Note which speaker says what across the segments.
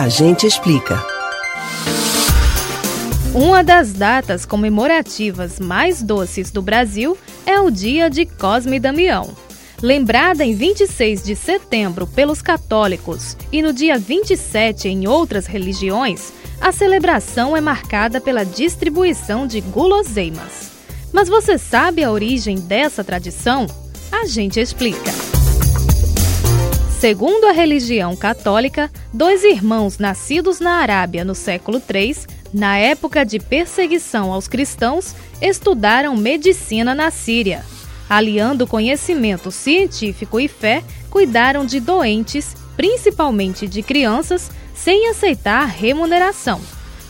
Speaker 1: A gente explica.
Speaker 2: Uma das datas comemorativas mais doces do Brasil é o dia de Cosme Damião. Lembrada em 26 de setembro pelos católicos e no dia 27 em outras religiões, a celebração é marcada pela distribuição de guloseimas. Mas você sabe a origem dessa tradição? A gente explica. Segundo a religião católica, dois irmãos nascidos na Arábia no século III na época de perseguição aos cristãos, estudaram medicina na Síria. Aliando conhecimento científico e fé, cuidaram de doentes, principalmente de crianças, sem aceitar remuneração.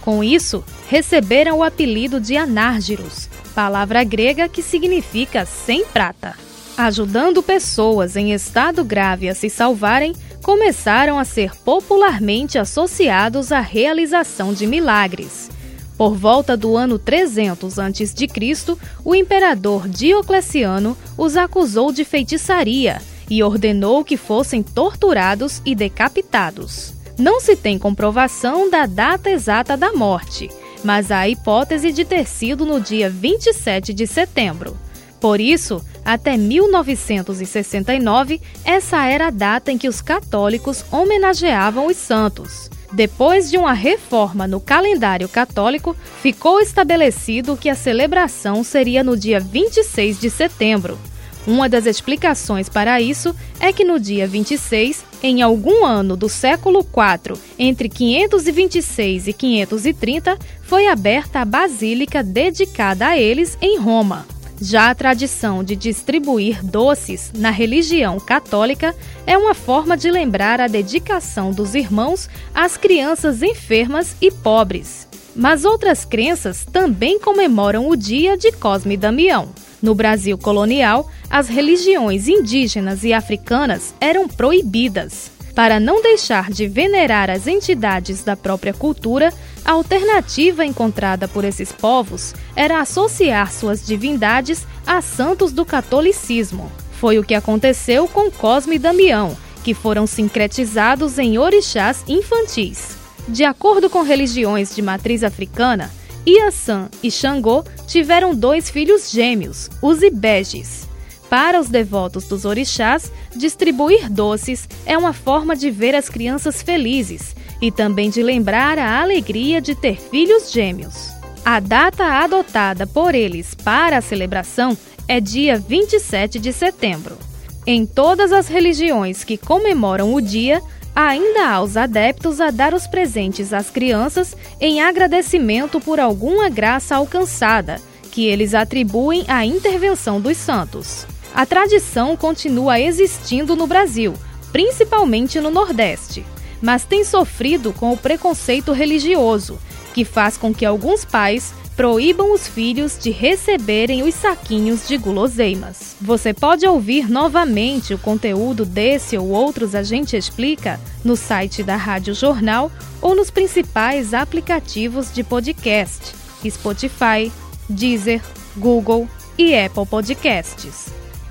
Speaker 2: Com isso, receberam o apelido de anárgiros, palavra grega que significa sem prata. Ajudando pessoas em estado grave a se salvarem, começaram a ser popularmente associados à realização de milagres. Por volta do ano 300 a.C., o imperador Diocleciano os acusou de feitiçaria e ordenou que fossem torturados e decapitados. Não se tem comprovação da data exata da morte, mas há a hipótese de ter sido no dia 27 de setembro. Por isso, até 1969, essa era a data em que os católicos homenageavam os santos. Depois de uma reforma no calendário católico, ficou estabelecido que a celebração seria no dia 26 de setembro. Uma das explicações para isso é que no dia 26, em algum ano do século IV, entre 526 e 530, foi aberta a basílica dedicada a eles em Roma. Já a tradição de distribuir doces na religião católica é uma forma de lembrar a dedicação dos irmãos às crianças enfermas e pobres. Mas outras crenças também comemoram o dia de Cosme e Damião. No Brasil colonial, as religiões indígenas e africanas eram proibidas. Para não deixar de venerar as entidades da própria cultura, a alternativa encontrada por esses povos era associar suas divindades a santos do catolicismo. Foi o que aconteceu com Cosme e Damião, que foram sincretizados em orixás infantis. De acordo com religiões de matriz africana, Iaçã e Xangô tiveram dois filhos gêmeos, os Ibejes. Para os devotos dos orixás, distribuir doces é uma forma de ver as crianças felizes e também de lembrar a alegria de ter filhos gêmeos. A data adotada por eles para a celebração é dia 27 de setembro. Em todas as religiões que comemoram o dia, ainda há os adeptos a dar os presentes às crianças em agradecimento por alguma graça alcançada, que eles atribuem à intervenção dos santos. A tradição continua existindo no Brasil, principalmente no Nordeste, mas tem sofrido com o preconceito religioso, que faz com que alguns pais proíbam os filhos de receberem os saquinhos de guloseimas. Você pode ouvir novamente o conteúdo desse ou outros A Gente Explica no site da Rádio Jornal ou nos principais aplicativos de podcast: Spotify, Deezer, Google e Apple Podcasts.